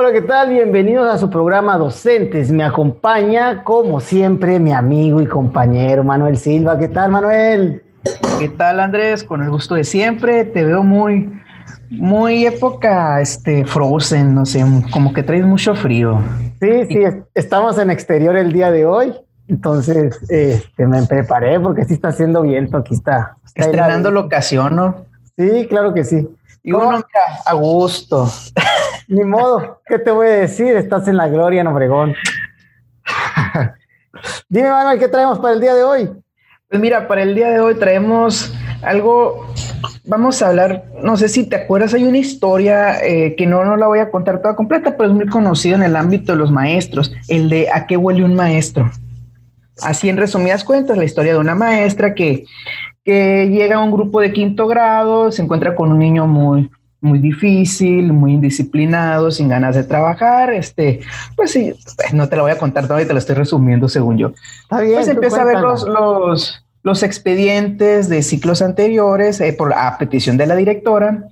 Hola, ¿qué tal? Bienvenidos a su programa Docentes. Me acompaña, como siempre, mi amigo y compañero Manuel Silva. ¿Qué tal, Manuel? ¿Qué tal, Andrés? Con el gusto de siempre. Te veo muy, muy época, este, frozen, no sé, como que traes mucho frío. Sí, sí, estamos en exterior el día de hoy. Entonces, este, me preparé porque sí está haciendo viento. Aquí está. está Estrenando locación, ¿no? Sí, claro que sí. Y uno a gusto. Ni modo, ¿qué te voy a decir? Estás en la gloria, en Obregón. Dime, Manuel, ¿qué traemos para el día de hoy? Pues mira, para el día de hoy traemos algo, vamos a hablar, no sé si te acuerdas, hay una historia eh, que no, no la voy a contar toda completa, pero es muy conocida en el ámbito de los maestros, el de a qué huele un maestro. Así en resumidas cuentas, la historia de una maestra que, que llega a un grupo de quinto grado, se encuentra con un niño muy, muy difícil, muy indisciplinado, sin ganas de trabajar, este, pues sí, no te lo voy a contar y te lo estoy resumiendo según yo. Está bien, pues empieza a ver los, los, los, expedientes de ciclos anteriores eh, por a petición de la directora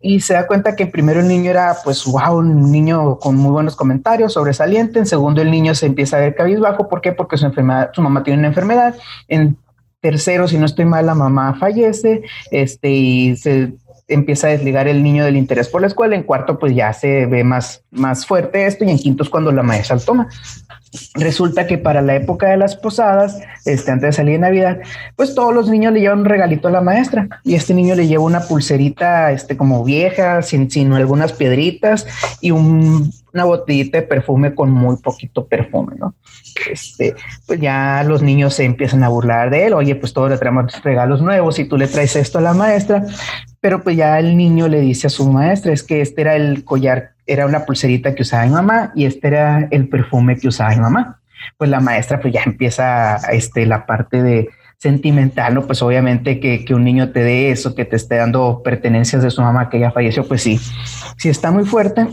y se da cuenta que primero el niño era, pues, wow, un niño con muy buenos comentarios, sobresaliente. En segundo, el niño se empieza a ver cabizbajo. ¿Por qué? Porque su, enfermedad, su mamá tiene una enfermedad. En tercero, si no estoy mal, la mamá fallece este, y se empieza a desligar el niño del interés por la escuela. En cuarto, pues ya se ve más, más fuerte esto. Y en quinto es cuando la maestra lo toma. Resulta que para la época de las posadas, este, antes de salir de Navidad, pues todos los niños le llevan un regalito a la maestra y este niño le lleva una pulserita, este, como vieja, sin, sin algunas piedritas y una botellita de perfume con muy poquito perfume, ¿no? Este, pues ya los niños se empiezan a burlar de él, oye, pues todos le traemos regalos nuevos y tú le traes esto a la maestra, pero pues ya el niño le dice a su maestra, es que este era el collar era una pulserita que usaba mi mamá y este era el perfume que usaba mi mamá. Pues la maestra pues ya empieza este, la parte de sentimental, ¿no? Pues obviamente que, que un niño te dé eso, que te esté dando pertenencias de su mamá que ya falleció, pues sí, sí está muy fuerte.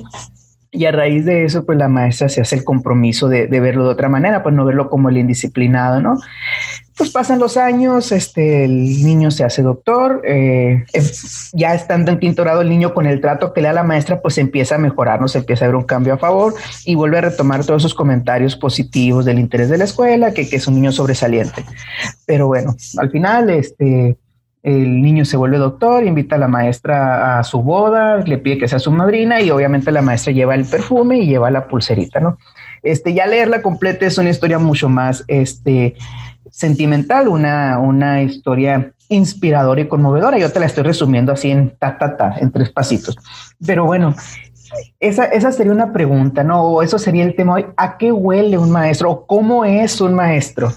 Y a raíz de eso, pues la maestra se hace el compromiso de, de, verlo de otra manera, pues no verlo como el indisciplinado, ¿no? Pues pasan los años, este, el niño se hace doctor, eh, ya estando en quinto grado el niño con el trato que le da la maestra, pues empieza a mejorar, ¿no? se empieza a ver un cambio a favor y vuelve a retomar todos esos comentarios positivos del interés de la escuela, que, que es un niño sobresaliente. Pero bueno, al final, este, el niño se vuelve doctor, invita a la maestra a su boda, le pide que sea su madrina y obviamente la maestra lleva el perfume y lleva la pulserita, ¿no? Este, ya leerla completa es una historia mucho más, este, sentimental, una, una historia inspiradora y conmovedora. Yo te la estoy resumiendo así en ta, ta, ta, en tres pasitos. Pero bueno, esa, esa sería una pregunta, ¿no? O eso sería el tema hoy. ¿A qué huele un maestro? ¿O cómo es un maestro?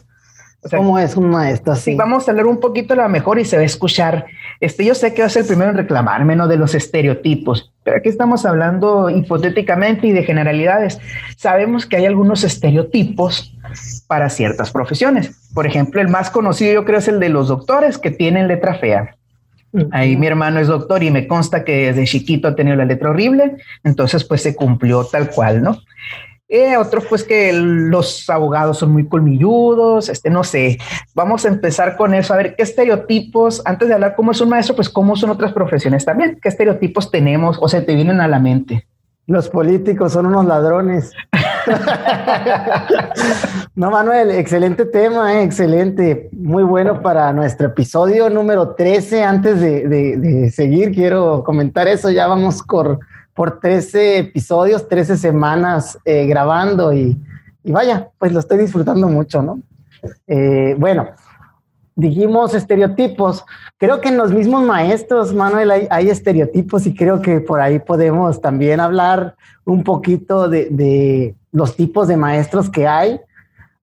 ¿Cómo es un maestro Sí, vamos a hablar un poquito a lo mejor y se va a escuchar. Este, yo sé que va a ser el primero en reclamarme, ¿no? De los estereotipos, pero aquí estamos hablando hipotéticamente y de generalidades. Sabemos que hay algunos estereotipos para ciertas profesiones. Por ejemplo, el más conocido yo creo es el de los doctores que tienen letra fea. Ahí mi hermano es doctor y me consta que desde chiquito ha tenido la letra horrible, entonces pues se cumplió tal cual, ¿no? Eh, otros pues que los abogados son muy colmilludos, este no sé. Vamos a empezar con eso, a ver qué estereotipos, antes de hablar cómo es un maestro, pues cómo son otras profesiones también, qué estereotipos tenemos o se te vienen a la mente. Los políticos son unos ladrones. no, Manuel, excelente tema, eh, excelente. Muy bueno para nuestro episodio número 13. Antes de, de seguir, quiero comentar eso. Ya vamos por por 13 episodios, 13 semanas eh, grabando y, vaya, pues lo estoy disfrutando mucho, ¿no? Eh, bueno, dijimos estereotipos. Creo que en los mismos maestros, Manuel, hay, estereotipos y creo que por ahí podemos también hablar un poquito de, los tipos de maestros que hay,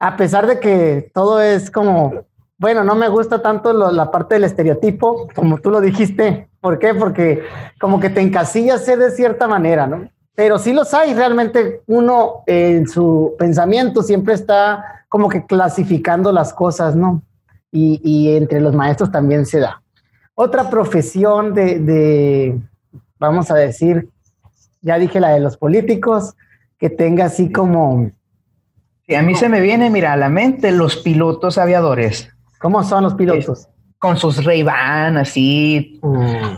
a pesar de que todo es como, bueno, no me gusta tanto la parte del estereotipo, como tú lo dijiste, ¿Por qué? Porque como que te encasillas de cierta manera, ¿no? Pero sí los hay, realmente uno en su pensamiento siempre está como que clasificando las cosas, ¿no? Y, entre los maestros también se da. Otra profesión de, vamos a decir, ya dije la de los políticos, que tenga así como... Y a mí se me viene, mira, a la mente los pilotos aviadores. ¿Cómo son los pilotos? con sus ray así. Mm.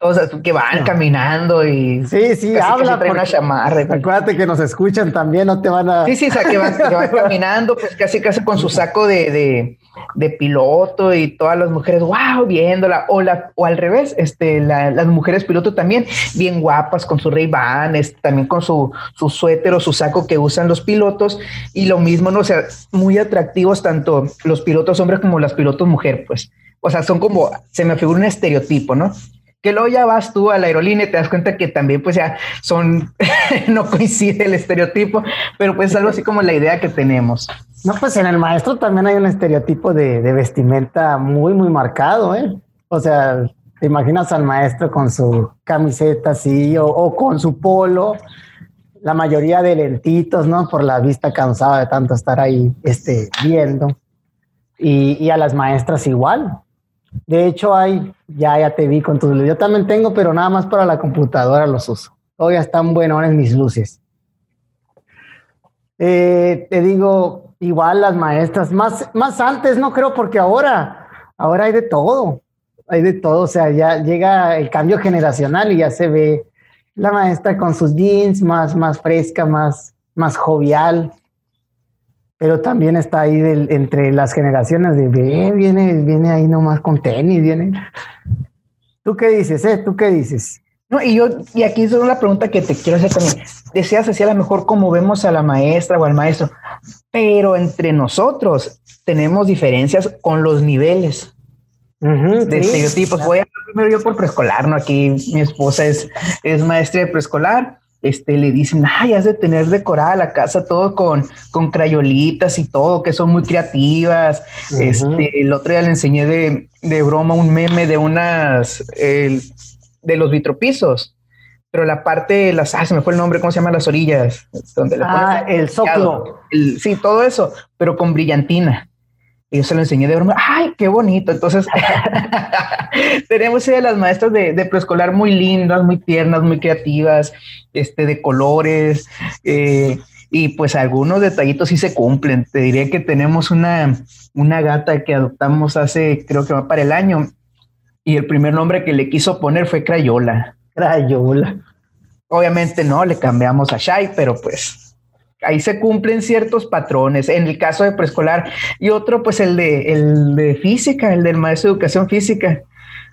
Todos que van caminando y sí, sí, habla por una chamarra. Acuérdate que nos escuchan también, no te van a. Sí, sí, o sea, que van, caminando, pues casi casi con su saco de, de, piloto y todas las mujeres, wow, viéndola. O la, o al revés, este, las mujeres piloto también, bien guapas, con su Ray Ban, también con su, su suéter o su saco que usan los pilotos. Y lo mismo, ¿no? O sea, muy atractivos tanto los pilotos hombres como las pilotos mujer, pues. O sea, son como, se me figura un estereotipo, ¿no? Que luego ya vas tú a la aerolínea y te das cuenta que también pues ya son, no coincide el estereotipo, pero pues es algo así como la idea que tenemos. No, pues en el maestro también hay un estereotipo de, vestimenta muy, muy marcado, ¿eh? O sea, te imaginas al maestro con su camiseta así o, con su polo, la mayoría de lentitos, ¿no? Por la vista cansada de tanto estar ahí este, viendo. Y, y a las maestras igual, de hecho, hay, ya, ya te vi con tus luces. Yo también tengo, pero nada más para la computadora los uso. Todavía están buenos mis luces. Eh, te digo, igual las maestras, más, más antes, no creo, porque ahora, ahora hay de todo. Hay de todo. O sea, ya llega el cambio generacional y ya se ve la maestra con sus jeans más, más fresca, más, más jovial pero también está ahí entre las generaciones de viene, viene ahí nomás con tenis, viene. ¿Tú qué dices, eh? ¿Tú qué dices? No, y yo, y aquí es una pregunta que te quiero hacer también. Deseas así a lo mejor como vemos a la maestra o al maestro, pero entre nosotros tenemos diferencias con los niveles de estereotipos. Voy a primero yo por preescolar, ¿no? Aquí mi esposa es, es maestra de preescolar este, le dicen, ay, has de tener decorada la casa todo con, con crayolitas y todo, que son muy creativas. Este, el otro día le enseñé de, broma un meme de unas, de los vitropisos, pero la parte, las, ah, se me fue el nombre, ¿cómo se llama? Las orillas. Donde ah, el zócalo. sí, todo eso, pero con brillantina. Y yo se lo enseñé de broma. ¡Ay, qué bonito! Entonces, tenemos de las maestras de, preescolar muy lindas, muy tiernas, muy creativas, este, de colores. Eh, y pues algunos detallitos sí se cumplen. Te diría que tenemos una, una gata que adoptamos hace, creo que va para el año. Y el primer nombre que le quiso poner fue Crayola. Crayola. Obviamente no, le cambiamos a Shai, pero pues ahí se cumplen ciertos patrones en el caso de preescolar y otro pues el de el de física el del maestro de educación física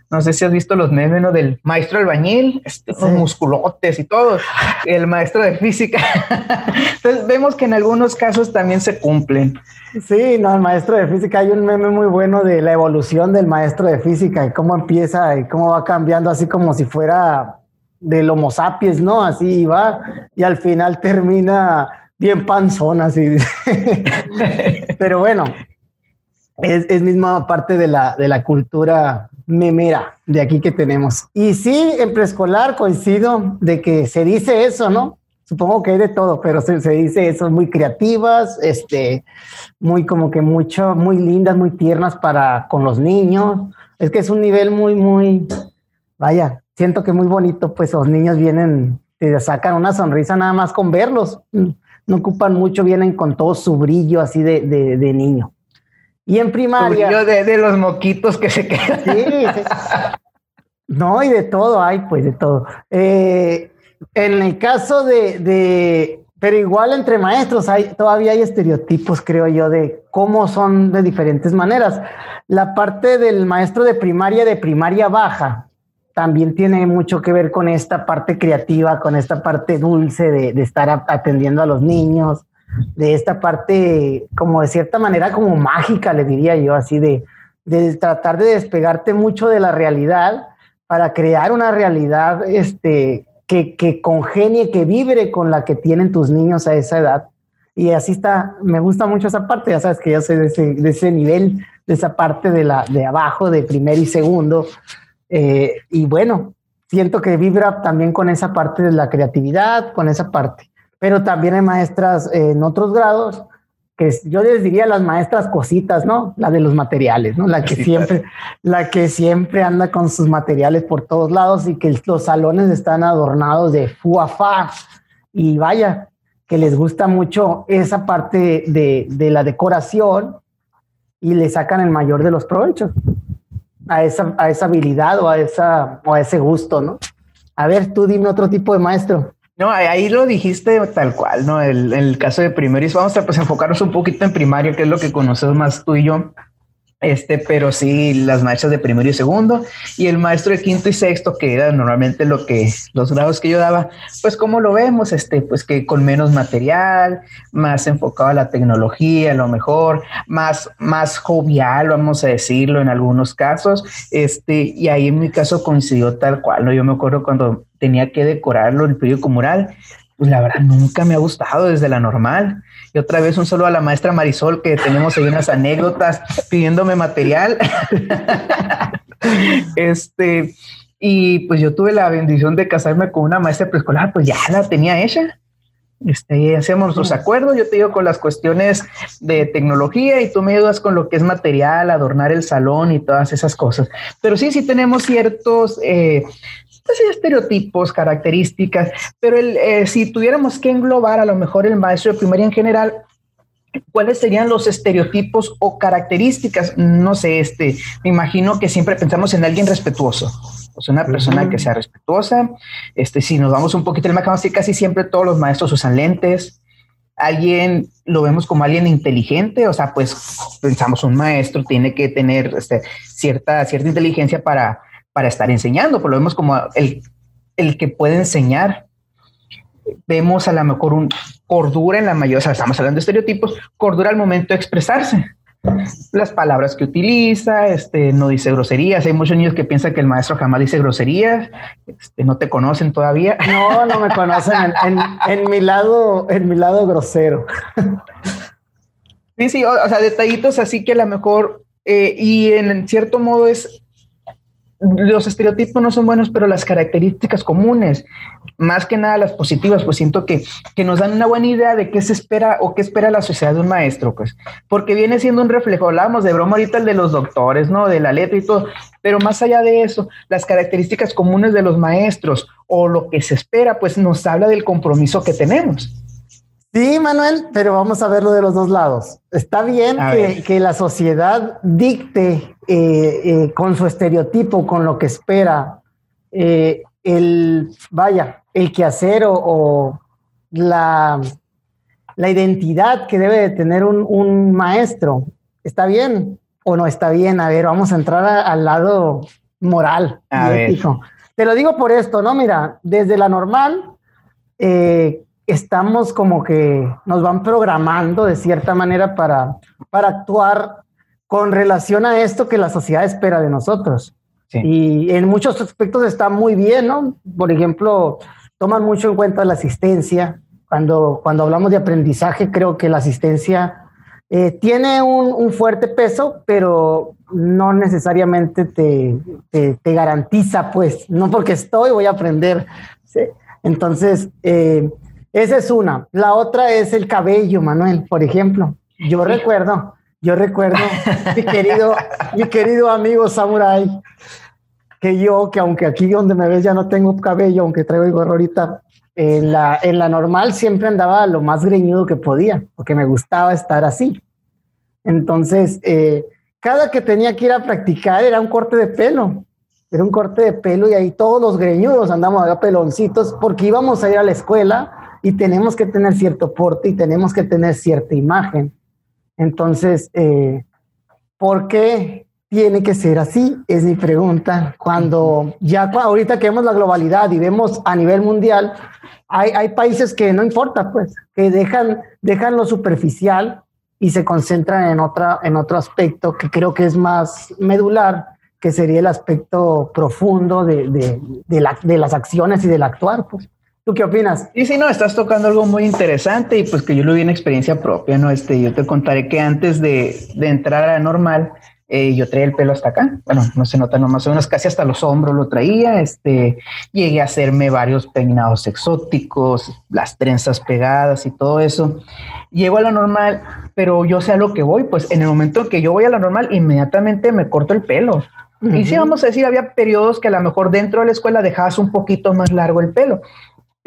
no sé si has visto los memes ¿no? del maestro albañil este, musculotes y todo el maestro de física entonces vemos que en algunos casos también se cumplen sí no el maestro de física hay un meme muy bueno de la evolución del maestro de física y cómo empieza y cómo va cambiando así como si fuera del Homo sapiens, ¿no? Así va y al final termina bien panzón, así. Pero bueno, es, es, misma parte de la, de la cultura memera de aquí que tenemos. Y sí, en preescolar coincido de que se dice eso, ¿no? Supongo que hay de todo, pero se, se, dice eso, muy creativas, este, muy como que mucho, muy lindas, muy tiernas para con los niños. Es que es un nivel muy, muy, vaya, siento que muy bonito, pues los niños vienen, te sacan una sonrisa nada más con verlos no ocupan mucho, vienen con todo su brillo así de, niño. Y en primaria. Brillo de, los moquitos que se quedan. Sí, No, y de todo hay, pues de todo. Eh, en el caso de, pero igual entre maestros hay, todavía hay estereotipos, creo yo, de cómo son de diferentes maneras. La parte del maestro de primaria, de primaria baja, también tiene mucho que ver con esta parte creativa, con esta parte dulce de, estar atendiendo a los niños, de esta parte como de cierta manera como mágica, le diría yo, así de, de tratar de despegarte mucho de la realidad para crear una realidad este, que, que congenie, que vibre con la que tienen tus niños a esa edad. Y así está, me gusta mucho esa parte, ya sabes que yo soy de ese, de ese nivel, de esa parte de, la, de abajo, de primer y segundo, eh, y bueno, siento que vibra también con esa parte de la creatividad, con esa parte. Pero también hay maestras en otros grados que yo les diría las maestras cositas, ¿no? La de los materiales, ¿no? La que siempre, la que siempre anda con sus materiales por todos lados y que los salones están adornados de fuafá. Y vaya, que les gusta mucho esa parte de, de la decoración y le sacan el mayor de los provechos. A esa, a esa habilidad o a, esa, o a ese gusto, ¿no? A ver, tú dime otro tipo de maestro. No, ahí lo dijiste tal cual, ¿no? El, el caso de primario. Vamos a pues, enfocarnos un poquito en primario, que es lo que conoces más tú y yo. Este, pero sí, las maestras de primero y segundo y el maestro de quinto y sexto, que era normalmente lo que los grados que yo daba, pues como lo vemos, este, pues que con menos material, más enfocado a la tecnología, a lo mejor, más, más jovial, vamos a decirlo en algunos casos, este, y ahí en mi caso coincidió tal cual, ¿no? Yo me acuerdo cuando tenía que decorarlo el periódico mural, pues la verdad nunca me ha gustado desde la normal. Y otra vez un saludo a la maestra Marisol, que tenemos ahí unas anécdotas pidiéndome material. este, y pues yo tuve la bendición de casarme con una maestra preescolar, pues ya la tenía ella. Este, hacemos nuestros acuerdos, yo te digo con las cuestiones de tecnología y tú me ayudas con lo que es material, adornar el salón y todas esas cosas. Pero sí, sí tenemos ciertos eh, pues, estereotipos, características, pero el, eh, si tuviéramos que englobar a lo mejor el maestro de primaria en general, ¿cuáles serían los estereotipos o características? No sé, este, me imagino que siempre pensamos en alguien respetuoso. O sea, una persona que sea respetuosa. Este, si nos vamos un poquito más, casi siempre todos los maestros usan lentes. Alguien lo vemos como alguien inteligente, o sea, pues pensamos un maestro tiene que tener este, cierta, cierta inteligencia para, para estar enseñando, pues lo vemos como el, el que puede enseñar. Vemos a lo mejor un cordura en la mayoría, o sea, estamos hablando de estereotipos, cordura al momento de expresarse. Las palabras que utiliza, este, no dice groserías. Hay muchos niños que piensan que el maestro jamás dice groserías, este, no te conocen todavía. No, no me conocen en, mi lado, en mi lado grosero. Sí, sí, o, sea, detallitos así que a lo mejor, eh, y en cierto modo es los estereotipos no son buenos, pero las características comunes, más que nada las positivas, pues siento que, que nos dan una buena idea de qué se espera o qué espera la sociedad de un maestro, pues, porque viene siendo un reflejo, hablábamos de broma ahorita el de los doctores, ¿no? De la letra y todo, pero más allá de eso, las características comunes de los maestros o lo que se espera, pues nos habla del compromiso que tenemos. Sí, Manuel, pero vamos a verlo de los dos lados. Está bien que, la sociedad dicte eh, eh, con su estereotipo, con lo que espera, eh, el, vaya, el quehacer o, o la, la, identidad que debe de tener un, maestro. ¿Está bien o no está bien? A ver, vamos a entrar al lado moral Te lo digo por esto, ¿no? Mira, desde la normal, eh, estamos como que nos van programando de cierta manera para, para actuar con relación a esto que la sociedad espera de nosotros. Y en muchos aspectos está muy bien, ¿no? Por ejemplo, toman mucho en cuenta la asistencia. Cuando, cuando hablamos de aprendizaje, creo que la asistencia eh, tiene un, fuerte peso, pero no necesariamente te, te, garantiza, pues, no porque estoy, voy a aprender. Entonces, eh, esa es una. La otra es el cabello, Manuel, por ejemplo. Yo recuerdo, yo recuerdo, mi querido, mi querido amigo Samurai, que yo, que aunque aquí donde me ves ya no tengo cabello, aunque traigo el gorro ahorita, en la, en la normal siempre andaba lo más greñudo que podía, porque me gustaba estar así. Entonces, eh, cada que tenía que ir a practicar era un corte de pelo. Era un corte de pelo y ahí todos los greñudos andamos a peloncitos porque íbamos a ir a la escuela y tenemos que tener cierto porte y tenemos que tener cierta imagen. Entonces, eh, ¿por qué tiene que ser así? Es mi pregunta. Cuando ya ahorita que vemos la globalidad y vemos a nivel mundial, hay, hay países que no importa, pues, que dejan, dejan lo superficial y se concentran en, otra, en otro aspecto que creo que es más medular, que sería el aspecto profundo de, de, de, la, de las acciones y del actuar, pues. ¿Tú qué opinas? Sí, sí, no, estás tocando algo muy interesante y pues que yo lo vi en experiencia propia, ¿no? Este, yo te contaré que antes de, de entrar a normal, eh, yo traía el pelo hasta acá. Bueno, no se nota nomás o menos casi hasta los hombros lo traía. Este, llegué a hacerme varios peinados exóticos, las trenzas pegadas y todo eso. Llego a la normal, pero yo sé a lo que voy, pues en el momento que yo voy a la normal, inmediatamente me corto el pelo. Y sí, vamos a decir, había periodos que a lo mejor dentro de la escuela dejabas un poquito más largo el pelo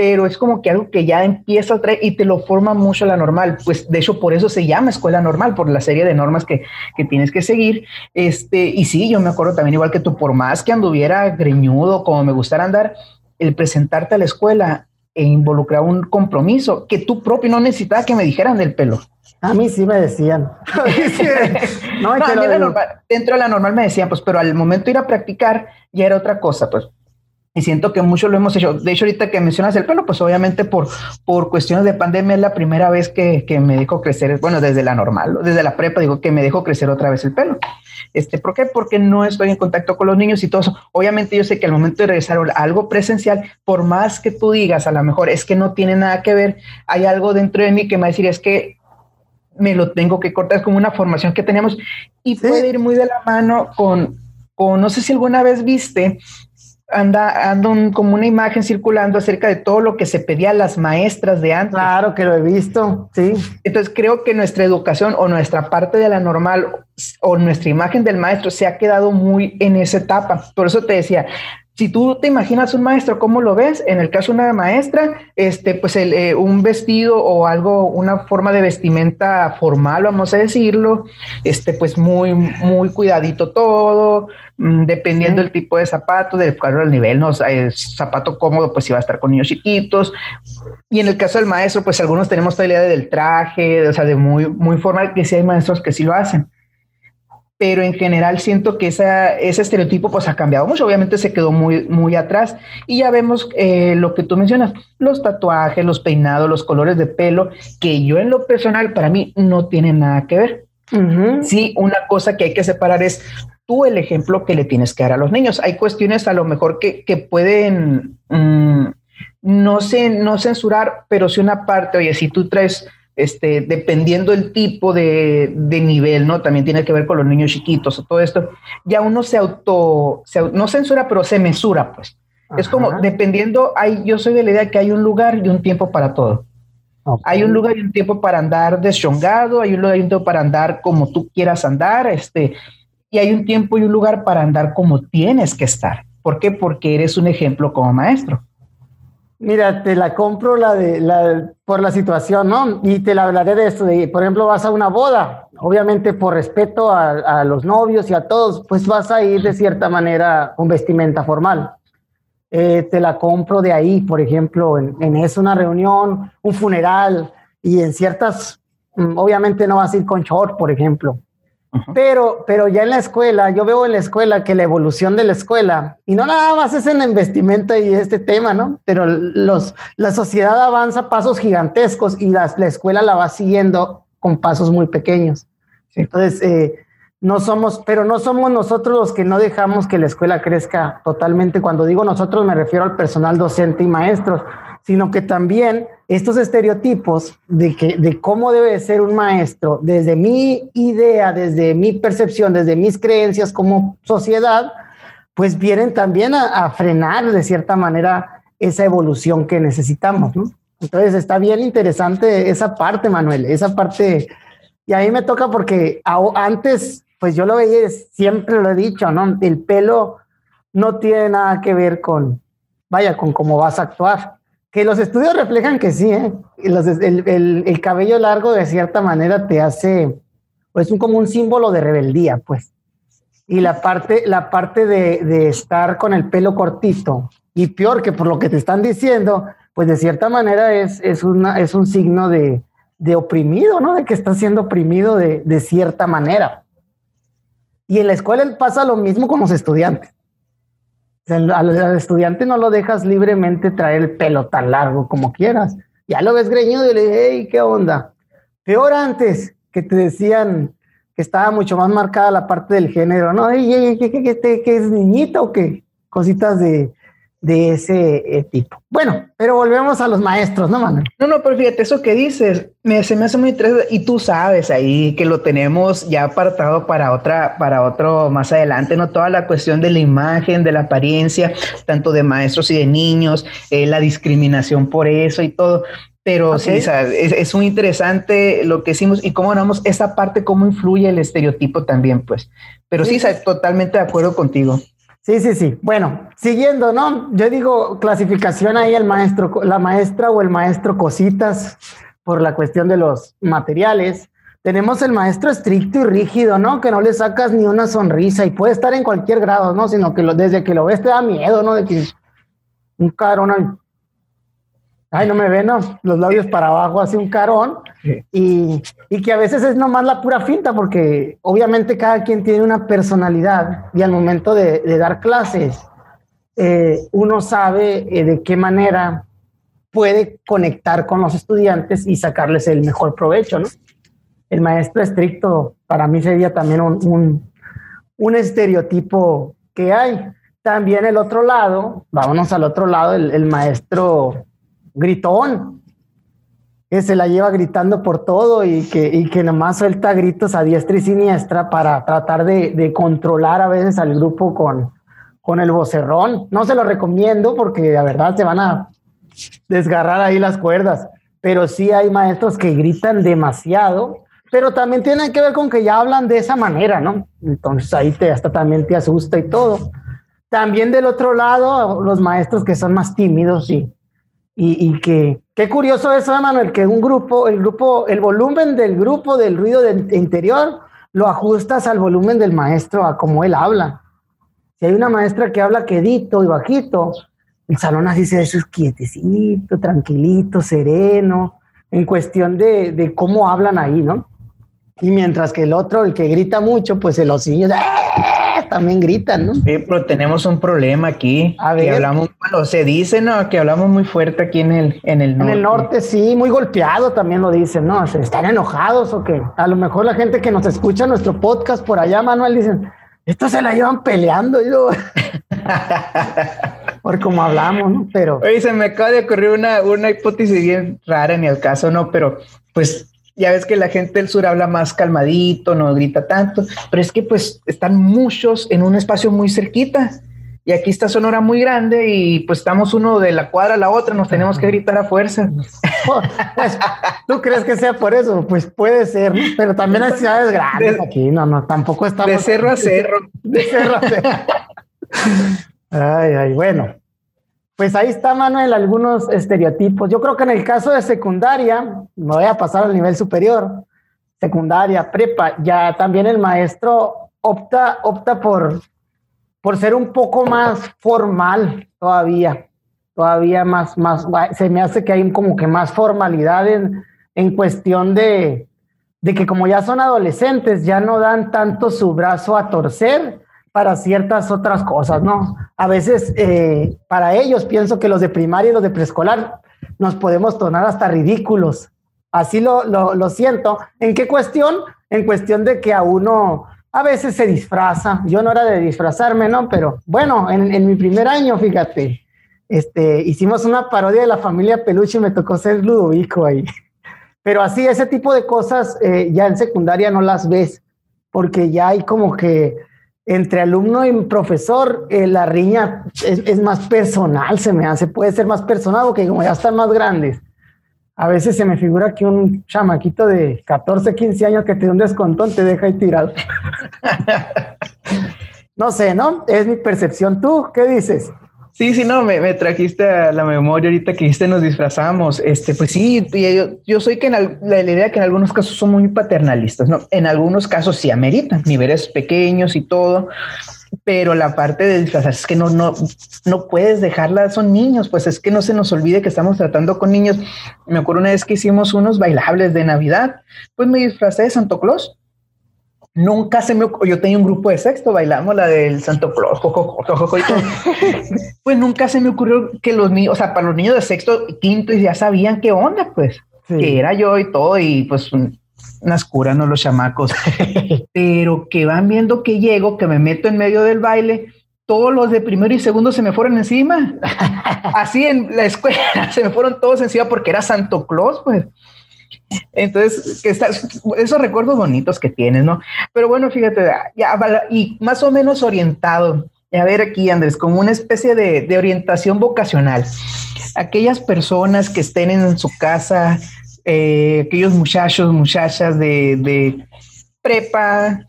pero es como que algo que ya empieza a traer y te lo forma mucho la normal. Pues de hecho, por eso se llama escuela normal, por la serie de normas que, que tienes que seguir. Este, y sí, yo me acuerdo también, igual que tú, por más que anduviera greñudo, como me gustara andar, el presentarte a la escuela e involucrar un compromiso que tú propio no necesitabas que me dijeran del pelo. A mí sí me decían. no, dentro de la normal me decían, pues, pero al momento de ir a practicar ya era otra cosa, pues. Y siento que mucho lo hemos hecho. De hecho, ahorita que mencionas el pelo, pues obviamente por, por cuestiones de pandemia es la primera vez que, que me dejo crecer, bueno, desde la normal, desde la prepa, digo que me dejo crecer otra vez el pelo. Este, ¿Por qué? Porque no estoy en contacto con los niños y todo eso. Obviamente yo sé que al momento de regresar a algo presencial, por más que tú digas, a lo mejor es que no tiene nada que ver, hay algo dentro de mí que me va a decir, es que me lo tengo que cortar, es como una formación que tenemos y puede ir muy de la mano con, con, no sé si alguna vez viste anda, anda como una imagen circulando acerca de todo lo que se pedía a las maestras de antes. Claro que lo he visto, sí. Entonces creo que nuestra educación o nuestra parte de la normal o nuestra imagen del maestro se ha quedado muy en esa etapa. Por eso te decía, si tú te imaginas un maestro, ¿cómo lo ves? En el caso de una maestra, este, pues el, eh, un vestido o algo, una forma de vestimenta formal, vamos a decirlo, este, pues muy, muy cuidadito todo, mm, dependiendo del tipo de zapato, del cuadro del nivel, ¿no? zapato cómodo, pues si va a estar con niños chiquitos. Y en el caso del maestro, pues algunos tenemos la idea del traje, o sea, de muy, muy formal, que sí hay maestros que sí lo hacen pero en general siento que esa, ese estereotipo pues ha cambiado mucho, obviamente se quedó muy, muy atrás y ya vemos eh, lo que tú mencionas, los tatuajes, los peinados, los colores de pelo, que yo en lo personal para mí no tienen nada que ver. Sí, una cosa que hay que separar es tú el ejemplo que le tienes que dar a los niños. Hay cuestiones a lo mejor que, que pueden mm, no, se, no censurar, pero si una parte, oye, si tú traes este, dependiendo el tipo de, nivel, ¿no? También tiene que ver con los niños chiquitos o todo esto, ya uno se auto, no censura, pero se mesura, pues. Es como, dependiendo, hay, yo soy de la idea que hay un lugar y un tiempo para todo. Hay un lugar y un tiempo para andar deschongado, hay un lugar y un tiempo para andar como tú quieras andar, este, y hay un tiempo y un lugar para andar como tienes que estar. ¿Por qué? Porque eres un ejemplo como maestro. Mira, te la compro la de la por la situación, ¿no? Y te la hablaré de esto. De, por ejemplo, vas a una boda, obviamente por respeto a, los novios y a todos, pues vas a ir de cierta manera con vestimenta formal. Eh, te la compro de ahí, por ejemplo, en, en una reunión, un funeral y en ciertas, mm, obviamente no vas a ir con short, por ejemplo. Pero, pero ya en la escuela, yo veo en la escuela que la evolución de la escuela, y no nada más es en la investimenta y este tema, ¿no? Pero los, la sociedad avanza pasos gigantescos y la, la escuela la va siguiendo con pasos muy pequeños. Entonces, eh, no somos, pero no somos nosotros los que no dejamos que la escuela crezca totalmente. Cuando digo nosotros me refiero al personal docente y maestros, sino que también estos estereotipos de, que, de cómo debe ser un maestro, desde mi idea, desde mi percepción, desde mis creencias como sociedad, pues vienen también a, frenar de cierta manera esa evolución que necesitamos. Entonces está bien interesante esa parte, Manuel, esa parte. Y a mí me toca porque antes, pues yo lo veía, siempre lo he dicho, ¿no? El pelo no tiene nada que ver con, vaya, con cómo vas a actuar que los estudios reflejan que sí, ¿eh? el, cabello largo de cierta manera te hace, pues, un, como un símbolo de rebeldía, pues. Y la parte, la parte de, estar con el pelo cortito, y peor que por lo que te están diciendo, pues de cierta manera es, es, un signo de, de oprimido, ¿no? De que estás siendo oprimido de, de cierta manera. Y en la escuela pasa lo mismo con los estudiantes al, estudiante no lo dejas libremente traer el pelo tan largo como quieras. Ya lo ves greñudo y le dices, hey, ¿qué onda? Peor antes, que te decían que estaba mucho más marcada la parte del género, ¿no? ¿qué, qué, qué es niñito o qué? Cositas de, de ese eh, tipo. Bueno, pero volvemos a los maestros, ¿no, Manuel? No, no, pero fíjate, eso que dices, me, se me hace muy interesante y tú sabes ahí que lo tenemos ya apartado para otra, para otro más adelante, ¿no? Toda la cuestión de la imagen, de la apariencia, tanto de maestros y de niños, eh, la discriminación por eso y todo. Pero sí, es, es, muy interesante lo que hicimos y cómo vamos esa parte, cómo influye el estereotipo también, pues. Pero sí, sí totalmente de acuerdo contigo. Sí, sí, sí. Bueno, siguiendo, ¿no? Yo digo clasificación ahí el maestro, la maestra o el maestro cositas por la cuestión de los materiales. Tenemos el maestro estricto y rígido, ¿no? Que no le sacas ni una sonrisa y puede estar en cualquier grado, ¿no? Sino que lo, desde que lo ves te da miedo, ¿no? De que un carón, ay, no me ve, ¿no? Los labios para abajo, así un carón. Y, y que a veces es nomás la pura finta, porque obviamente cada quien tiene una personalidad y al momento de, de dar clases, eh, uno sabe eh, de qué manera puede conectar con los estudiantes y sacarles el mejor provecho, ¿no? el maestro estricto para mí sería también un, un, estereotipo que hay. También el otro lado, vámonos al otro lado, el, maestro gritón, que se la lleva gritando por todo y que, y que nomás suelta gritos a diestra y siniestra para tratar de, controlar a veces al grupo con, con el vocerrón. No se lo recomiendo porque la verdad se van a desgarrar ahí las cuerdas, pero sí hay maestros que gritan demasiado pero también tiene que ver con que ya hablan de esa manera, ¿no? Entonces ahí te, hasta también te asusta y todo. También del otro lado, los maestros que son más tímidos y, y, que, qué curioso eso, Manuel, que un grupo, el grupo, el volumen del grupo del ruido del interior lo ajustas al volumen del maestro, a cómo él habla. Si hay una maestra que habla quedito y bajito, el salón así se es quietecito, tranquilito, sereno, en cuestión de, de cómo hablan ahí, ¿no? Y mientras que el otro, el que grita mucho, pues los niños ¡ah! También gritan, ¿no? Sí, pero tenemos un problema aquí. A ver. Que hablamos, bueno, se dice, ¿no? Que hablamos muy fuerte aquí en el, en el norte. En el norte, sí, muy golpeado también lo dicen, ¿no? ¿Se están enojados o qué? A lo mejor la gente que nos escucha nuestro podcast por allá, Manuel, dicen, esto se la llevan peleando, yo. por como hablamos, ¿no? Pero. Oye, se me acaba de ocurrir una, una hipótesis bien rara en el caso, ¿no? Pero, pues, ya ves que la gente del sur habla más calmadito, no grita tanto, pero es que pues están muchos en un espacio muy cerquita. Y aquí está Sonora muy grande y pues estamos uno de la cuadra a la otra, nos tenemos que gritar a fuerza. Pues, ¿Tú crees que sea por eso? Pues puede ser, pero también hay ciudades grandes aquí, no, no, tampoco estamos... De cerro a cerro. De cerro a cerro. Ay, ay, bueno. Pues ahí está, Manuel, algunos estereotipos. Yo creo que en el caso de secundaria, me voy a pasar al nivel superior, secundaria, prepa, ya también el maestro opta, opta por, por ser un poco más formal todavía, todavía más, más, se me hace que hay como que más formalidad en, en cuestión de, de que como ya son adolescentes, ya no dan tanto su brazo a torcer, para ciertas otras cosas, ¿no? A veces eh, para ellos pienso que los de primaria y los de preescolar nos podemos tornar hasta ridículos. Así lo, lo, siento. ¿En qué cuestión? En cuestión de que a uno a veces se disfraza. Yo no era de disfrazarme, ¿no? Pero bueno, en, en mi primer año, fíjate, este, hicimos una parodia de la familia Peluche y me tocó ser Ludovico ahí. Pero así, ese tipo de cosas eh, ya en secundaria no las ves, porque ya hay como que entre alumno y profesor, eh, la riña es, más personal, se me hace, puede ser más personal porque como ya están más grandes. A veces se me figura que un chamaquito de 14, 15 años que te da un descontón te deja ahí tirado. no sé, ¿no? Es mi percepción. ¿Tú qué dices? Sí, sí, no, me, trajiste a la memoria ahorita que dijiste nos disfrazamos. Este, pues sí, yo, yo soy que en la, idea que en algunos casos son muy paternalistas, ¿no? En algunos casos sí ameritan niveles pequeños y todo, pero la parte de disfrazar es que no, no, no puedes dejarla, son niños, pues es que no se nos olvide que estamos tratando con niños. Me acuerdo una vez que hicimos unos bailables de Navidad, pues me disfrazé de Santo Claus Nunca se me yo tenía un grupo de sexto, bailamos la del Santo Claus, pues nunca se me ocurrió que los niños, o sea, para los niños de sexto y quinto ya sabían qué onda, pues, que era yo y todo, y pues unas curas, no los chamacos, pero que van viendo que llego, que me meto en medio del baile, todos los de primero y segundo se me fueron encima. Así en la escuela se me fueron todos encima porque era Santo Claus, pues. Entonces, que estás, esos recuerdos bonitos que tienes, ¿no? Pero bueno, fíjate, ya, y más o menos orientado, a ver aquí, Andrés, como una especie de, orientación vocacional. Aquellas personas que estén en su casa, eh, aquellos muchachos, muchachas de, de prepa,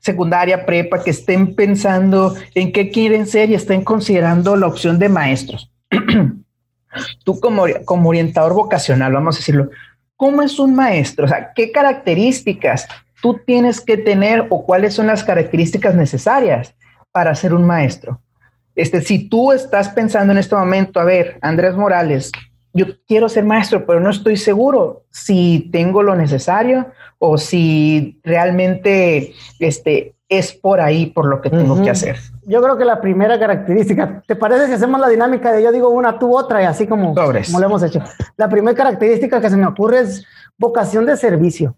secundaria, prepa, que estén pensando en qué quieren ser y estén considerando la opción de maestros. Tú como, como orientador vocacional, vamos a decirlo, ¿cómo es un maestro? O sea, ¿qué características tú tienes que tener o cuáles son las características necesarias para ser un maestro? Este, si tú estás pensando en este momento, a ver, Andrés Morales, yo quiero ser maestro, pero no estoy seguro si tengo lo necesario o si realmente este, es por ahí por lo que tengo que hacer. Yo creo que la primera característica, ¿te parece si hacemos la dinámica de yo digo una, tú otra y así como, como lo hemos hecho? La primera característica que se me ocurre es vocación de servicio.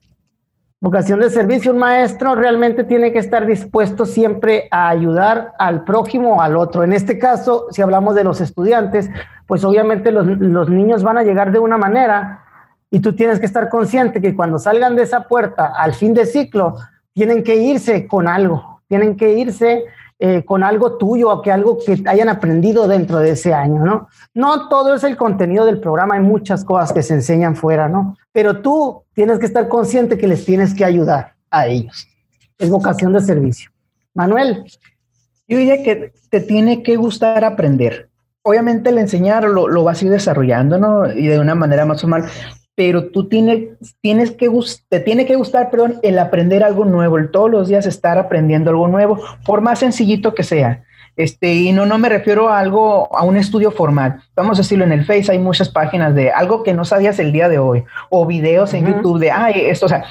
Vocación de servicio, un maestro realmente tiene que estar dispuesto siempre a ayudar al prójimo o al otro. En este caso, si hablamos de los estudiantes, pues obviamente los, los niños van a llegar de una manera y tú tienes que estar consciente que cuando salgan de esa puerta al fin de ciclo, tienen que irse con algo, tienen que irse eh, con algo tuyo o que algo que hayan aprendido dentro de ese año, ¿no? No todo es el contenido del programa, hay muchas cosas que se enseñan fuera, ¿no? Pero tú tienes que estar consciente que les tienes que ayudar a ellos. Es vocación de servicio. Manuel. Yo diría que te tiene que gustar aprender. Obviamente el enseñar lo, lo vas a ir desarrollando, ¿no? Y de una manera más formal, pero tú tienes, tienes que, te tiene que gustar, perdón, el aprender algo nuevo, el todos los días estar aprendiendo algo nuevo, por más sencillito que sea. Este, y no, no me refiero a algo, a un estudio formal. Vamos a decirlo en el Face, hay muchas páginas de algo que no sabías el día de hoy, o videos en YouTube de, ay, esto, o sea,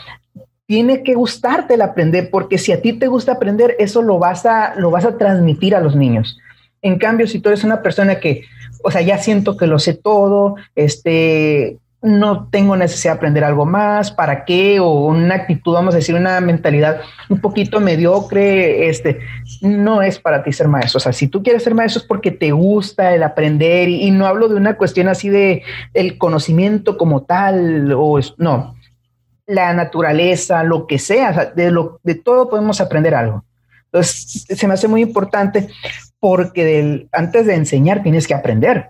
tiene que gustarte el aprender, porque si a ti te gusta aprender, eso lo vas a, lo vas a transmitir a los niños. En cambio, si tú eres una persona que, o sea, ya siento que lo sé todo, este, no tengo necesidad de aprender algo más, ¿para qué? O una actitud, vamos a decir, una mentalidad un poquito mediocre, este, no es para ti ser maestro. O sea, si tú quieres ser maestro es porque te gusta el aprender y, no hablo de una cuestión así de el conocimiento como tal, o no, la naturaleza, lo que sea, de, lo, de todo podemos aprender algo. Entonces, se me hace muy importante porque antes de enseñar tienes que aprender.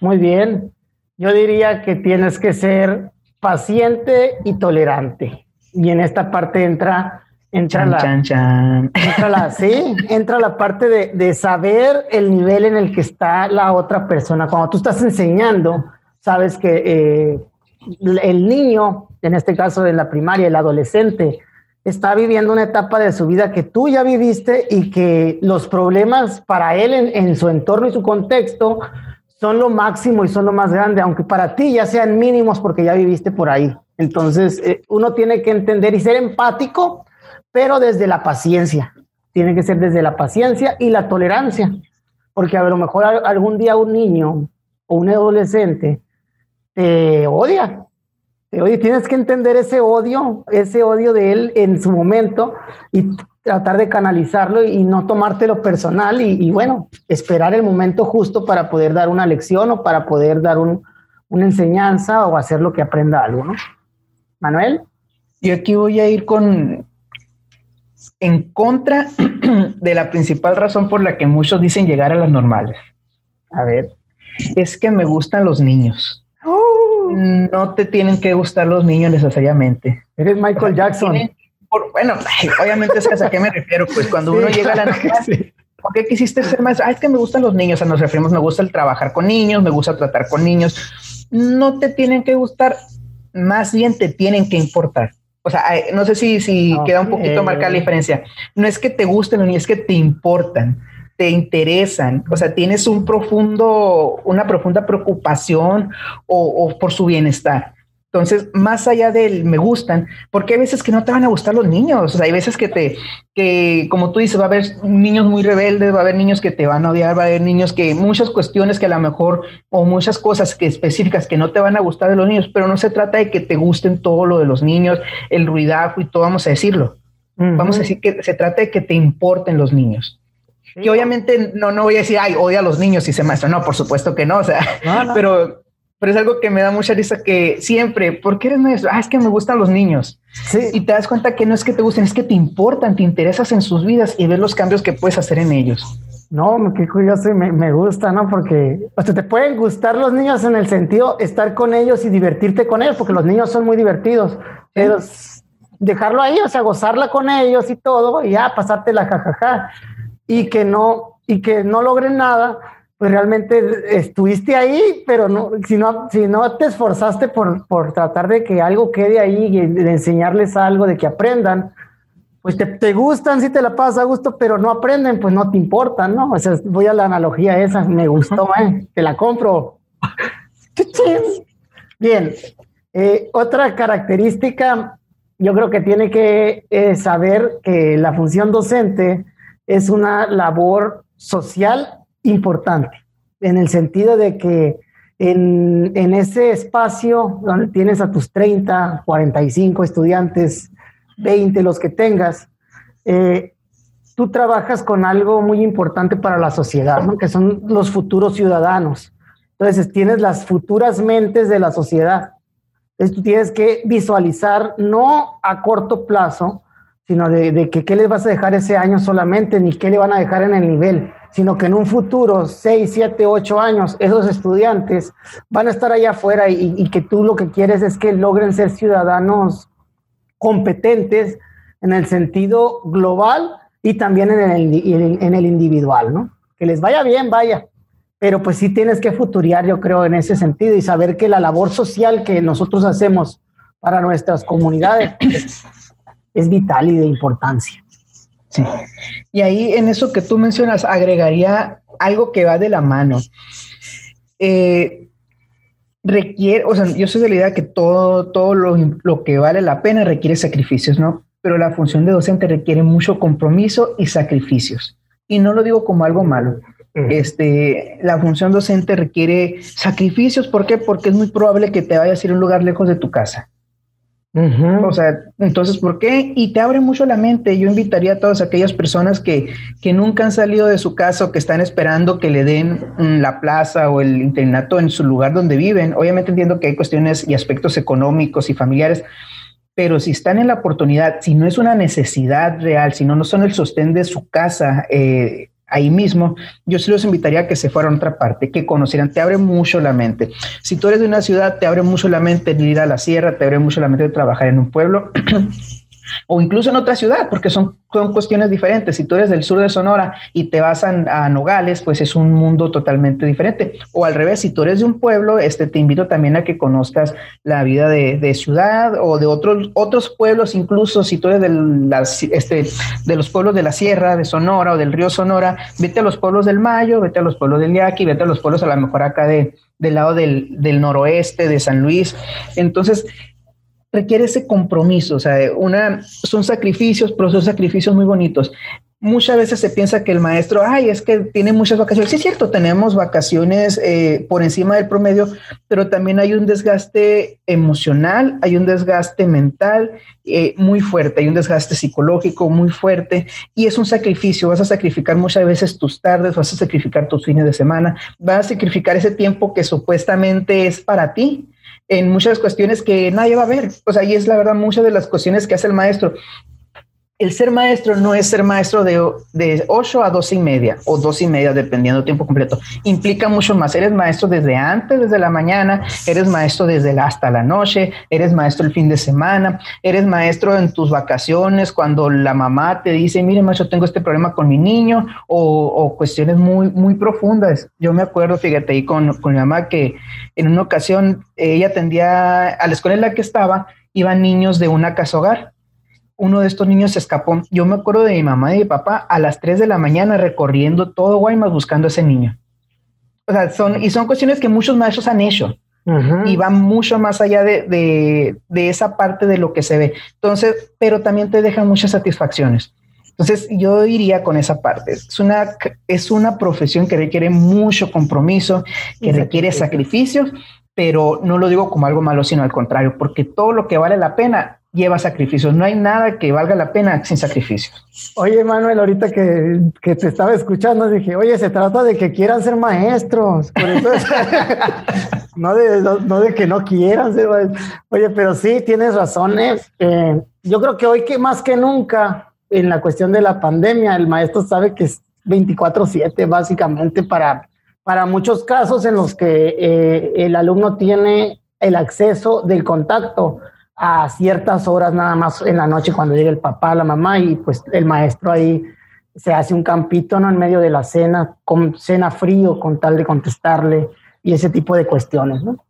Muy bien. Yo diría que tienes que ser paciente y tolerante. Y en esta parte entra, entra la, entra la, sí, entra la parte de, de, saber el nivel en el que está la otra persona. Cuando tú estás enseñando, sabes que eh, el niño, en este caso de la primaria, el adolescente, está viviendo una etapa de su vida que tú ya viviste y que los problemas para él en, en su entorno y su contexto son lo máximo y son lo más grande, aunque para ti ya sean mínimos porque ya viviste por ahí. Entonces, eh, uno tiene que entender y ser empático, pero desde la paciencia. Tiene que ser desde la paciencia y la tolerancia, porque a lo mejor algún día un niño o un adolescente te odia. Te odia. Tienes que entender ese odio, ese odio de él en su momento y tratar de canalizarlo y no tomártelo personal y, bueno, esperar el momento justo para poder dar una lección o para poder dar una enseñanza o hacer lo que aprenda algo, ¿no? Manuel. Yo aquí voy a ir con en contra de la principal razón por la que muchos dicen llegar a las normales. A ver. Es que me gustan los niños. Oh. No te tienen que gustar los niños necesariamente. Eres Michael Jackson bueno, obviamente es a qué me refiero, pues cuando uno llega a la ¿por qué quisiste ser más? Ah, es que me gustan los niños, o sea, nos referimos, me gusta el trabajar con niños, me gusta tratar con niños. No te tienen que gustar, más bien te tienen que importar. O sea, no sé si, si queda un poquito marcada la diferencia. No es que te gusten los niños, es que te importan, te interesan. O sea, tienes un profundo, una profunda preocupación o por su bienestar. Entonces, más allá del me gustan, porque hay veces que no te van a gustar los niños, o sea, hay veces que te, que como tú dices, va a haber niños muy rebeldes, va a haber niños que te van a odiar, va a haber niños que muchas cuestiones que a lo mejor, o muchas cosas que específicas que no te van a gustar de los niños, pero no se trata de que te gusten todo lo de los niños, el ruidajo y todo, vamos a decirlo. Vamos a decir que se trata de que te importen los niños. Y obviamente no, no voy a decir, ay, odia a los niños y se maestro. No, por supuesto que no. O sea, pero pero es algo que me da mucha risa que siempre, ¿por qué eres maestro? Ah, es que me gustan los niños. Sí. Y te das cuenta que no es que te gusten, es que te importan, te interesas en sus vidas y ves los cambios que puedes hacer en ellos. No, qué curioso y me, me gusta, ¿no? Porque o sea, te pueden gustar los niños en el sentido estar con ellos y divertirte con ellos, porque los niños son muy divertidos, pero dejarlo ahí, o sea, gozarla con ellos y todo, y ya pasarte la jajaja, y que no, y que no logren nada, pues realmente estuviste ahí, pero no, si no, si no te esforzaste por, por tratar de que algo quede ahí y de enseñarles algo, de que aprendan, pues te, te, gustan, si te la pasas a gusto, pero no aprenden, pues no te importa, ¿no? O sea, voy a la analogía esa, me gustó, ¿eh? Te la compro. Bien, eh, otra característica, yo creo que tiene que eh, saber que la función docente es una labor social importante, en el sentido de que en, en ese espacio donde tienes a tus 30, 45 estudiantes, 20, los que tengas, eh, tú trabajas con algo muy importante para la sociedad, ¿no? que son los futuros ciudadanos. Entonces, tienes las futuras mentes de la sociedad. Entonces, tú tienes que visualizar, no a corto plazo, sino de, de, qué les vas a dejar ese año solamente, ni qué le van a dejar en el nivel, sino que en un futuro, 6, 7, 8 años, esos estudiantes van a estar allá afuera y, y que tú lo que quieres es que logren ser ciudadanos competentes en el sentido global y también en el, en el individual, ¿no? Que les vaya bien, vaya. Pero pues sí tienes que futuriar, yo creo, en ese sentido y saber que la labor social que nosotros hacemos para nuestras comunidades es, vital y de importancia. Sí. Y ahí en eso que tú mencionas, agregaría algo que va de la mano. Eh, requiere, o sea, yo soy de la idea que todo, todo lo, lo, que vale la pena requiere sacrificios, ¿no? Pero la función de docente requiere mucho compromiso y sacrificios. Y no lo digo como algo malo. Este, la función docente requiere sacrificios. ¿Por qué? Porque es muy probable que te vayas a ir a un lugar lejos de tu casa. O sea, entonces, ¿por qué? Y te abre mucho la mente. Yo invitaría a todas aquellas personas que, que nunca han salido de su casa o que están esperando que le den mm, la plaza o el internato en su lugar donde viven. Obviamente entiendo que hay cuestiones y aspectos económicos y familiares, pero si están en la oportunidad, si no es una necesidad real, si no, no son el sostén de su casa, eh, ahí mismo, yo sí los invitaría a que se fueran a otra parte, que conocieran, te abre mucho la mente. Si tú eres de una ciudad, te abre mucho la mente de ir a la sierra, te abre mucho la mente de trabajar en un pueblo. o incluso en otra ciudad, porque son, son, cuestiones diferentes. Si tú eres del sur de Sonora y te vas a, Nogales, pues es un mundo totalmente diferente. O al revés, si tú eres de un pueblo, este, te invito también a que conozcas la vida de, de ciudad o de otros, otros pueblos, incluso si tú eres de, las, este, de los pueblos de la sierra, de Sonora o del río Sonora, vete a los pueblos del Mayo, vete a los pueblos del Yaqui, vete a los pueblos a lo mejor acá de, del lado del, del noroeste, de San Luis. Entonces, requiere ese compromiso, o sea, una, son sacrificios, pero son sacrificios muy bonitos. Muchas veces se piensa que el maestro, ay, es que tiene muchas vacaciones. Sí, es cierto, tenemos vacaciones eh, por encima del promedio, pero también hay un desgaste emocional, hay un desgaste mental eh, muy fuerte, hay un desgaste psicológico muy fuerte y es un sacrificio. Vas a sacrificar muchas veces tus tardes, vas a sacrificar tus fines de semana, vas a sacrificar ese tiempo que supuestamente es para ti en muchas cuestiones que nadie va a ver. O sea, y es la verdad muchas de las cuestiones que hace el maestro el ser maestro no es ser maestro de, de 8 a 12 y media o 2 y media, dependiendo del tiempo completo. Implica mucho más. Eres maestro desde antes, desde la mañana, eres maestro desde la, hasta la noche, eres maestro el fin de semana, eres maestro en tus vacaciones, cuando la mamá te dice, mire, maestro, tengo este problema con mi niño, o, o cuestiones muy, muy profundas. Yo me acuerdo, fíjate, ahí con, con mi mamá que en una ocasión ella atendía a la escuela en la que estaba, iban niños de una casa hogar uno de estos niños se escapó. Yo me acuerdo de mi mamá y mi papá a las 3 de la mañana recorriendo todo Guaymas buscando a ese niño. O sea, son, y son cuestiones que muchos maestros han hecho. Y van mucho más allá de, de, esa parte de lo que se ve. Entonces, pero también te dejan muchas satisfacciones. Entonces, yo diría con esa parte, es una, es una profesión que requiere mucho compromiso, que requiere sacrificios, pero no lo digo como algo malo, sino al contrario, porque todo lo que vale la pena lleva sacrificios. No hay nada que valga la pena sin sacrificios. Oye, Manuel, ahorita que, que te estaba escuchando, dije, oye, se trata de que quieran ser maestros. no, de, no, de que no quieran ser maestros. Oye, pero sí, tienes razones. Eh, yo creo que hoy que más que nunca, en la cuestión de la pandemia, el maestro sabe que es 24/7 básicamente para, para muchos casos en los que eh, el alumno tiene el acceso del contacto a ciertas horas nada más en la noche cuando llega el papá, la mamá y pues el maestro ahí se hace un campito ¿no? en medio de la cena, con cena frío con tal de contestarle y ese tipo de cuestiones. ¿no?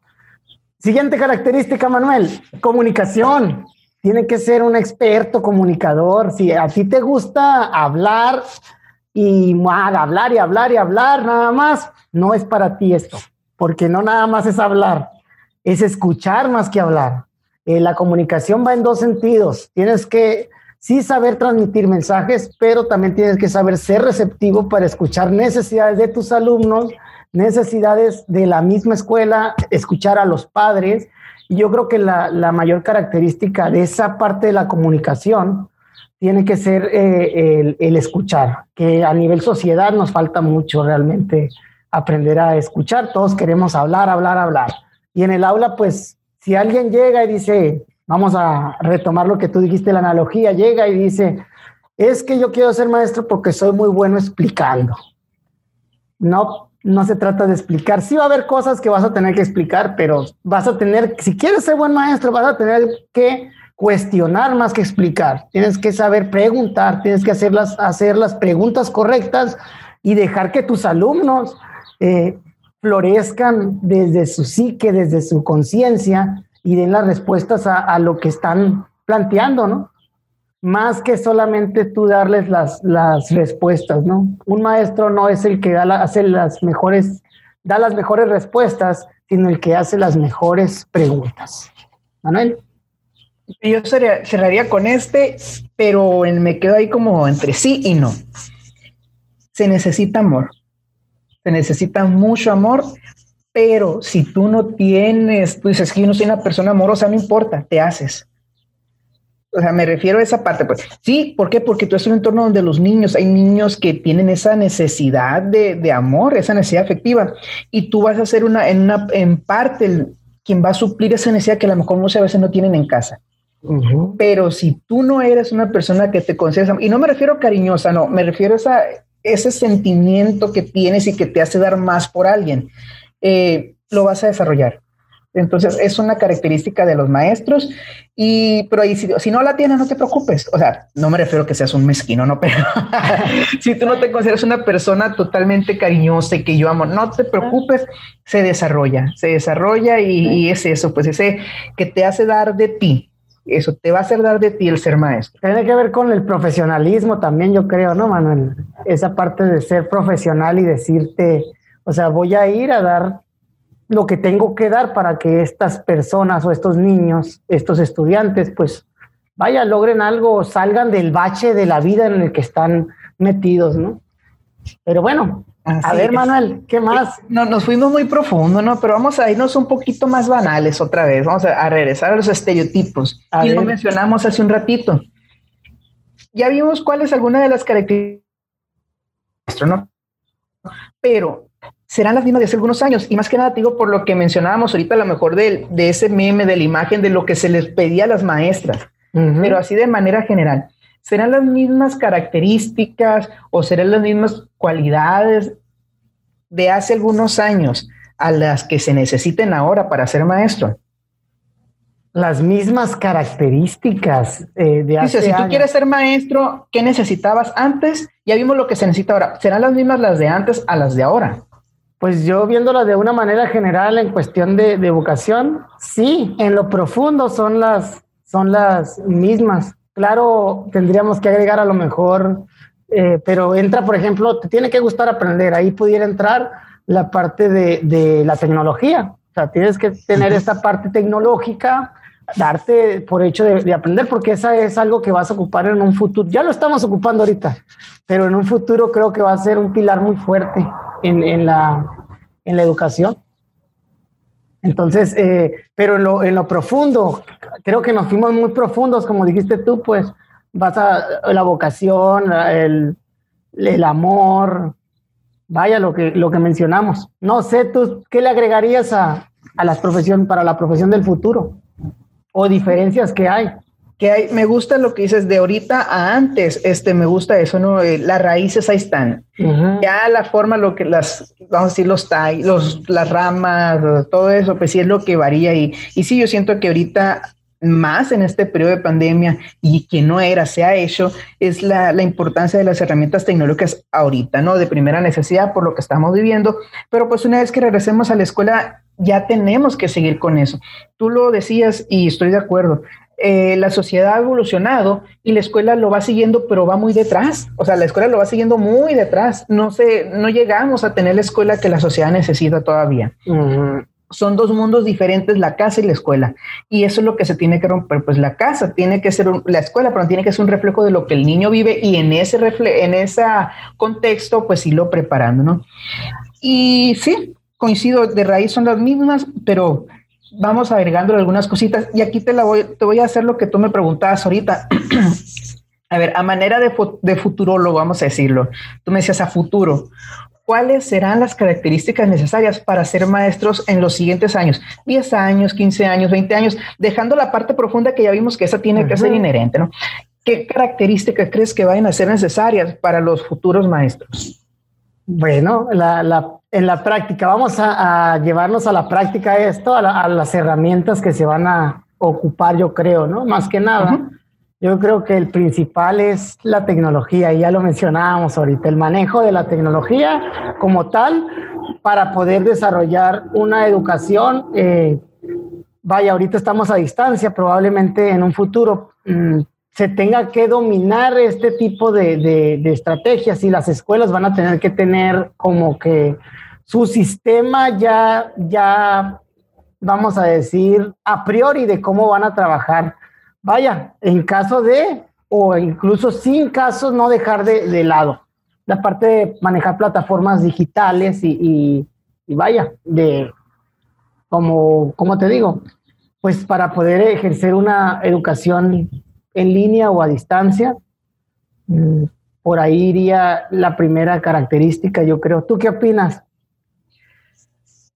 Siguiente característica, Manuel, comunicación. Tiene que ser un experto comunicador. Si a ti te gusta hablar y hablar y hablar y hablar nada más, no es para ti esto, porque no nada más es hablar, es escuchar más que hablar. Eh, la comunicación va en dos sentidos. Tienes que sí saber transmitir mensajes, pero también tienes que saber ser receptivo para escuchar necesidades de tus alumnos, necesidades de la misma escuela, escuchar a los padres. Y yo creo que la, mayor característica de esa parte de la comunicación tiene que ser eh, el, el, escuchar, que a nivel sociedad nos falta mucho realmente aprender a escuchar. Todos queremos hablar, hablar, hablar. Y en el aula, pues si alguien llega y dice, vamos a retomar lo que tú dijiste, la analogía, llega y dice, es que yo quiero ser maestro porque soy muy bueno explicando. No, no se trata de explicar. Sí va a haber cosas que vas a tener que explicar, pero vas a tener, si quieres ser buen maestro, vas a tener que cuestionar más que explicar. Tienes que saber preguntar, tienes que hacer las, hacer las preguntas correctas y dejar que tus alumnos eh, florezcan desde su psique, desde su conciencia y den las respuestas a, lo que están planteando, ¿no? Más que solamente tú darles las, las respuestas, ¿no? Un maestro no es el que da hace las mejores, da las mejores respuestas, sino el que hace las mejores preguntas. Manuel. Yo cerraría con este, pero me quedo ahí como entre sí y no. Se necesita amor se necesita mucho amor, pero si tú no tienes, tú dices que yo no soy una persona amorosa, no importa, te haces. O sea, me refiero a esa parte. Pues sí, ¿por qué? Porque tú estás en un entorno donde los niños, hay niños que tienen esa necesidad de, amor, esa necesidad afectiva, y tú vas a ser una, en una, en parte, quien va a suplir esa necesidad que a lo mejor muchas veces no tienen en casa. Pero si tú no eres una persona que te consideras, y no me refiero cariñosa, no, me refiero a esa, ese sentimiento que tienes y que te hace dar más por alguien, eh, lo vas a desarrollar. Entonces, es una característica de los maestros. Y, pero ahí, si, no la tienes, no te preocupes. O sea, no me refiero a que seas un mezquino, no, pero si tú no te consideras una persona totalmente cariñosa y que yo amo, no te preocupes, se desarrolla, se desarrolla y, y es eso, pues ese que te hace dar de ti, eso te va a hacer dar de ti el ser maestro. Tiene que ver con el profesionalismo también, yo creo, ¿no, Manuel? Esa parte de ser profesional y decirte, o sea, voy a ir a dar lo que tengo que dar para que estas personas o estos niños, estos estudiantes, pues vaya, logren algo, salgan del bache de la vida en el que están metidos, ¿no? Pero bueno, a ver, Manuel, ¿qué más? No, nos fuimos muy profundo, ¿no? Pero vamos a irnos un poquito más banales otra vez. Vamos a, regresar a los estereotipos. y lo mencionamos hace un ratito. Ya vimos cuáles algunas de las características, ¿no? Pero serán las mismas de hace algunos años. Y más que nada, digo, por lo que mencionábamos ahorita, a lo mejor de, de ese meme, de la imagen, de lo que se les pedía a las maestras. Pero así de manera general. ¿Serán las mismas características o serán las mismas cualidades de hace algunos años a las que se necesiten ahora para ser maestro? Las mismas características eh, de hace Dice, si tú quieres ser maestro, ¿qué necesitabas antes? Ya vimos lo que se necesita ahora. ¿Serán las mismas las de antes a las de ahora? Pues yo viéndolas de una manera general en cuestión de, de vocación, sí, en lo profundo son las, son las mismas. Claro, tendríamos que agregar a lo mejor, eh, pero entra, por ejemplo, te tiene que gustar aprender. Ahí pudiera entrar la parte de, la tecnología. O sea, tienes que tener esta parte tecnológica, darte por hecho de, aprender, porque esa es algo que vas a ocupar en un futuro. Ya lo estamos ocupando ahorita, pero en un futuro creo que va a ser un pilar muy fuerte en, la, en la educación. Entonces, eh, pero en lo, en lo, profundo, creo que nos fuimos muy profundos, como dijiste tú, pues vas a la vocación, el, el amor, vaya lo que, lo que mencionamos. No sé tú, ¿qué le agregarías a, a la profesión, para la profesión del futuro? O diferencias que hay que hay, me gusta lo que dices de ahorita a antes, este, me gusta eso, ¿no? Eh, las raíces ahí están. Ya la forma, lo que las, vamos a decir, los tallos, los, las ramas, todo eso, pues sí es lo que varía. Y, y sí, yo siento que ahorita más en este periodo de pandemia y que no era, se ha hecho, es la, la, importancia de las herramientas tecnológicas ahorita, ¿no? De primera necesidad por lo que estamos viviendo, pero pues una vez que regresemos a la escuela, ya tenemos que seguir con eso. Tú lo decías y estoy de acuerdo. Eh, la sociedad ha evolucionado y la escuela lo va siguiendo, pero va muy detrás. O sea, la escuela lo va siguiendo muy detrás. No sé, no llegamos a tener la escuela que la sociedad necesita todavía. Son dos mundos diferentes, la casa y la escuela. Y eso es lo que se tiene que romper. Pues la casa tiene que ser, la escuela, pero tiene que ser un reflejo de lo que el niño vive y en ese, refle en ese contexto, pues sí lo preparando, ¿no? Y sí, coincido, de raíz son las mismas, pero vamos agregando algunas cositas y aquí te, la voy, te voy a hacer lo que tú me preguntabas ahorita. a ver, a manera de, de futurólogo, vamos a decirlo, tú me decías a futuro, ¿cuáles serán las características necesarias para ser maestros en los siguientes años? 10 años, 15 años, 20 años, dejando la parte profunda que ya vimos que esa tiene que ser inherente, ¿no? ¿Qué características crees que vayan a ser necesarias para los futuros maestros? Bueno, en la práctica, vamos a, llevarnos a la práctica esto, a, las herramientas que se van a ocupar, yo creo, ¿no? Más que nada, yo creo que el principal es la tecnología, y ya lo mencionábamos ahorita, el manejo de la tecnología como tal para poder desarrollar una educación. Eh, vaya, ahorita estamos a distancia, probablemente en un futuro mm, se tenga que dominar este tipo de, estrategias y las escuelas van a tener que tener como que su sistema ya, ya, vamos a decir, a priori de cómo van a trabajar. Vaya, en caso de, o incluso sin casos, no dejar de, lado la parte de manejar plataformas digitales y, y, vaya, de, como, como te digo, pues para poder ejercer una educación en línea o a distancia. Mm, por ahí iría la primera característica, yo creo. ¿Tú qué opinas?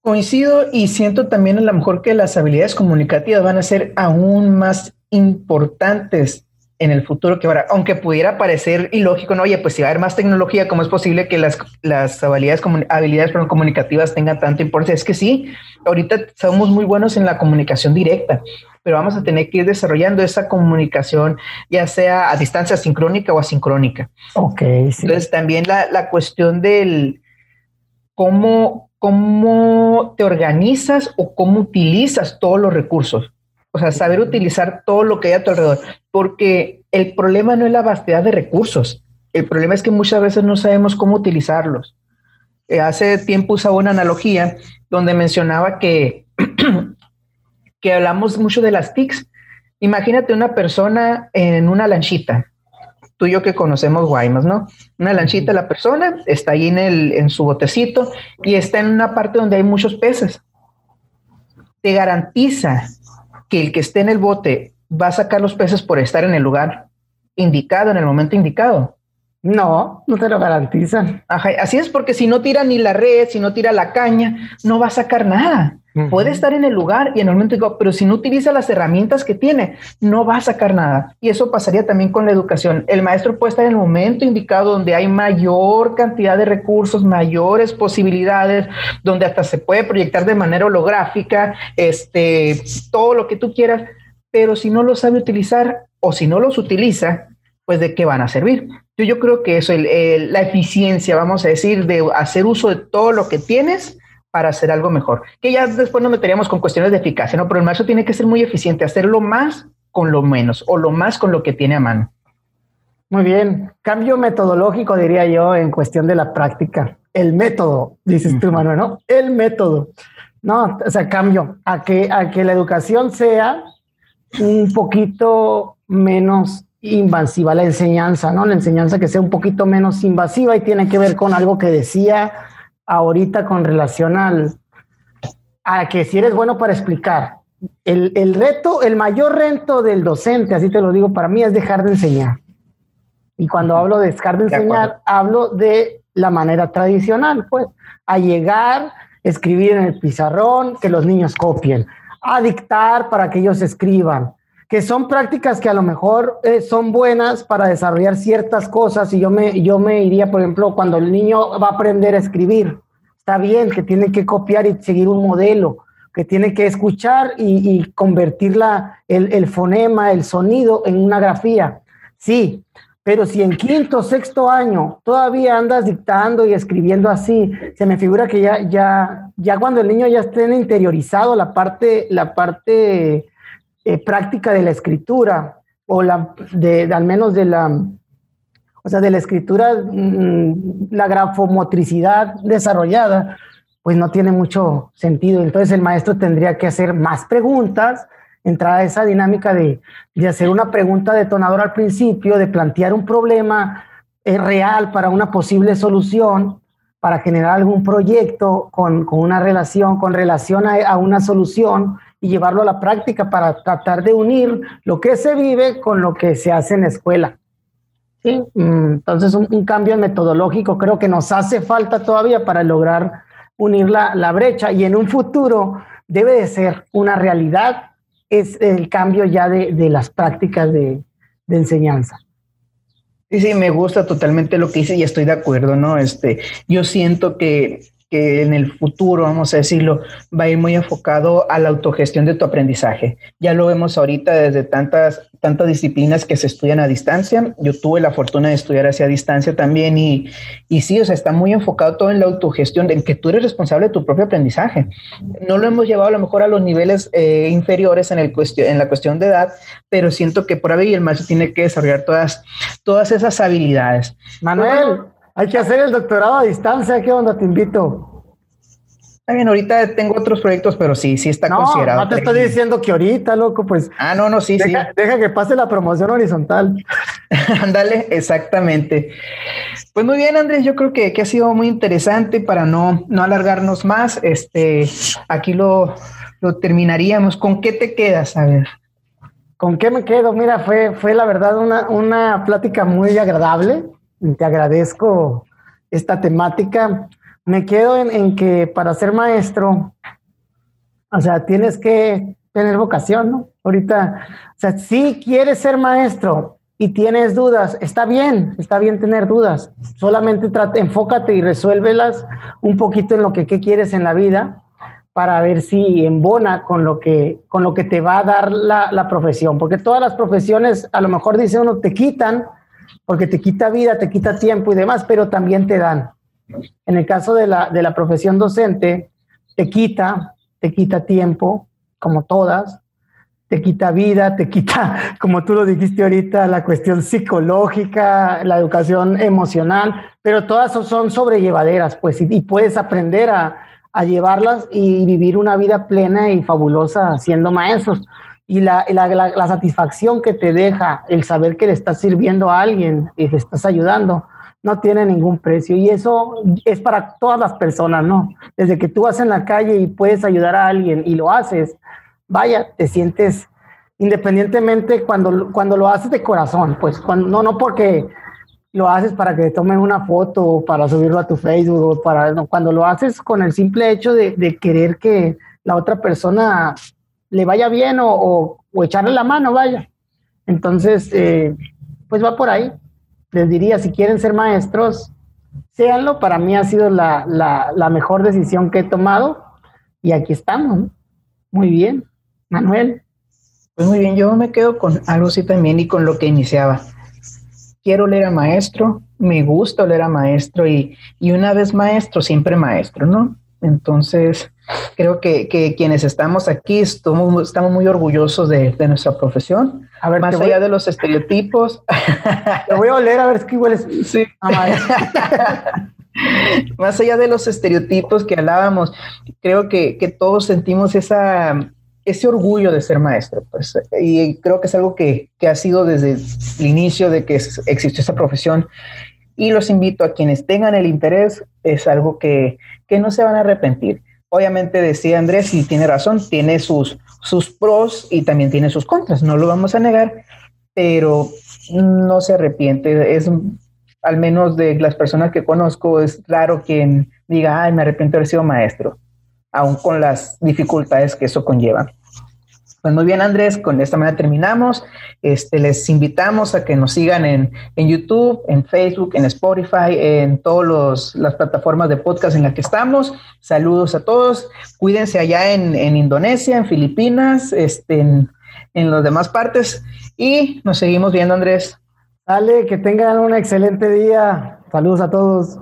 Coincido y siento también a lo mejor que las habilidades comunicativas van a ser aún más importantes en el futuro que ahora, aunque pudiera parecer ilógico, no, oye, pues si va a haber más tecnología, ¿cómo es posible que las, las habilidades, habilidades comunicativas tengan tanta importancia? Es que sí, ahorita somos muy buenos en la comunicación directa, pero vamos a tener que ir desarrollando esa comunicación, ya sea a distancia sincrónica o asincrónica. Ok. Entonces, también la, la cuestión del cómo, cómo te organizas o cómo utilizas todos los recursos. O sea, saber utilizar todo lo que hay a tu alrededor, porque el problema no es la vastedad de recursos, el problema es que muchas veces no sabemos cómo utilizarlos. Eh, hace tiempo usaba una analogía donde mencionaba que que hablamos mucho de las TICs. Imagínate una persona en una lanchita, tú y yo que conocemos Guaymas, ¿no? Una lanchita, la persona está ahí en, el, en su botecito y está en una parte donde hay muchos peces. Te garantiza que el que esté en el bote va a sacar los peces por estar en el lugar indicado, en el momento indicado. No, no te lo garantizan. así es porque si no tira ni la red, si no tira la caña, no va a sacar nada. Puede estar en el lugar y en el momento digo, pero si no utiliza las herramientas que tiene, no va a sacar nada. Y eso pasaría también con la educación. El maestro puede estar en el momento indicado donde hay mayor cantidad de recursos, mayores posibilidades, donde hasta se puede proyectar de manera holográfica, este, todo lo que tú quieras, pero si no lo sabe utilizar o si no los utiliza, pues de qué van a servir. Yo, yo creo que eso, la eficiencia, vamos a decir, de hacer uso de todo lo que tienes, para hacer algo mejor. Que ya después nos meteríamos con cuestiones de eficacia, ¿no? Pero el maestro tiene que ser muy eficiente, hacerlo más con lo menos o lo más con lo que tiene a mano. Muy bien. Cambio metodológico, diría yo, en cuestión de la práctica. El método, dices tú, Manuel, ¿no? El método. No, o sea, cambio a que, a que la educación sea un poquito menos invasiva, la enseñanza, ¿no? La enseñanza que sea un poquito menos invasiva y tiene que ver con algo que decía ahorita con relación al, a que si eres bueno para explicar. El, el, reto, el mayor reto del docente, así te lo digo, para mí es dejar de enseñar. Y cuando hablo de dejar de enseñar, hablo de la manera tradicional, pues, a llegar, escribir en el pizarrón, que los niños copien, a dictar para que ellos escriban, que son prácticas que a lo mejor eh, son buenas para desarrollar ciertas cosas y yo me, yo me iría, por ejemplo, cuando el niño va a aprender a escribir, está bien que tiene que copiar y seguir un modelo, que tiene que escuchar y, convertir el, el, fonema, el sonido en una grafía. Sí, pero si en quinto, sexto año todavía andas dictando y escribiendo así, se me figura que ya, ya, ya cuando el niño ya esté interiorizado la parte, la parte eh, práctica de la escritura, o la, de, al menos de la, o sea, de la escritura, mm, la grafomotricidad desarrollada, pues no tiene mucho sentido. Entonces el maestro tendría que hacer más preguntas, entrar a esa dinámica de, de hacer una pregunta detonadora al principio, de plantear un problema eh, real para una posible solución, para generar algún proyecto con, con una relación, con relación a, a, una solución y llevarlo a la práctica para tratar de unir lo que se vive con lo que se hace en la escuela. ¿Sí? Mm, entonces, un, un cambio metodológico creo que nos hace falta todavía para lograr unir la, la brecha y en un futuro debe de ser una realidad es el cambio ya de, de las prácticas de, de, enseñanza. Sí, sí, me gusta totalmente lo que dice y estoy de acuerdo, ¿no? Este, yo siento que que en el futuro, vamos a decirlo, va a ir muy enfocado a la autogestión de tu aprendizaje. Ya lo vemos ahorita desde tantas, tantas disciplinas que se estudian a distancia. Yo tuve la fortuna de estudiar hacia distancia también y, y sí, o sea, está muy enfocado todo en la autogestión, en que tú eres responsable de tu propio aprendizaje. No lo hemos llevado a lo mejor a los niveles eh, inferiores en, el en la cuestión de edad, pero siento que por ahí el maestro tiene que desarrollar todas, todas esas habilidades. Manuel. Hay que hacer el doctorado a distancia. ¿Qué onda? Te invito. Está bien, ahorita tengo otros proyectos, pero sí, sí está considerado. No te estoy diciendo que ahorita, loco, pues. Ah, no, no, sí, deja, sí. Deja que pase la promoción horizontal. Ándale, exactamente. Pues muy bien, Andrés, yo creo que, que, ha sido muy interesante para no, no alargarnos más. Este, aquí lo, lo terminaríamos. ¿Con qué te quedas? A ver. ¿Con qué me quedo? Mira, fue, fue la verdad una, una plática muy agradable te agradezco esta temática. Me quedo en, que para ser maestro, o sea, tienes que tener vocación, ¿no? Ahorita, o sea, si quieres ser maestro y tienes dudas, está bien, está bien tener dudas. Solamente trate, enfócate y resuélvelas un poquito en lo que quieres en la vida para ver si embona con lo que, con lo que te va a dar la, la profesión. Porque todas las profesiones, a lo mejor dice uno, te quitan, porque te quita vida, te quita tiempo y demás, pero también te dan. En el caso de la, de la profesión docente, te quita, te quita tiempo, como todas, te quita vida, te quita, como tú lo dijiste ahorita, la cuestión psicológica, la educación emocional, pero todas son sobrellevaderas, pues, y, y puedes aprender a, a, llevarlas y vivir una vida plena y fabulosa siendo maestros y la, la, la, satisfacción que te deja el saber que le estás sirviendo a alguien y le estás ayudando, no tiene ningún precio. Y eso es para todas las personas, ¿no? Desde que tú vas en la calle y puedes ayudar a alguien y lo haces, vaya, te sientes independientemente cuando, cuando lo haces de corazón, pues cuando, no, no porque lo haces para que te tomen una foto o para subirlo a tu Facebook o para, no, cuando lo haces con el simple hecho de, de querer que la otra persona le vaya bien o, o, echarle la mano, vaya. Entonces, eh, pues va por ahí. Les diría, si quieren ser maestros, séanlo. Para mí ha sido la, la, la mejor decisión que he tomado y aquí estamos. Muy bien. Manuel. Pues muy bien, yo me quedo con algo así también y con lo que iniciaba. Quiero leer a maestro, me gusta leer a maestro y, y una vez maestro, siempre maestro, ¿no? Entonces, creo que, que, quienes estamos aquí estamos, estamos muy orgullosos de, de, nuestra profesión. A ver, más allá de los estereotipos. Te voy a oler a ver si hueles. Sí. más allá de los estereotipos que hablábamos, creo que, que todos sentimos esa, ese orgullo de ser maestro. Pues, y creo que es algo que, que ha sido desde el inicio de que existió esa profesión y los invito a quienes tengan el interés, es algo que, que no se van a arrepentir. Obviamente decía Andrés, y tiene razón, tiene sus, sus pros y también tiene sus contras, no lo vamos a negar, pero no se arrepiente. Es, al menos de las personas que conozco, es raro quien diga, ay, me arrepiento de haber sido maestro, aún con las dificultades que eso conlleva. Pues muy bien, Andrés, con esta manera terminamos. Este, les invitamos a que nos sigan en, YouTube, en Facebook, en Spotify, en todas las plataformas de podcast en las que estamos. Saludos a todos. Cuídense allá en, Indonesia, en Filipinas, este, en, en las demás partes. Y nos seguimos viendo, Andrés. Dale, que tengan un excelente día. Saludos a todos.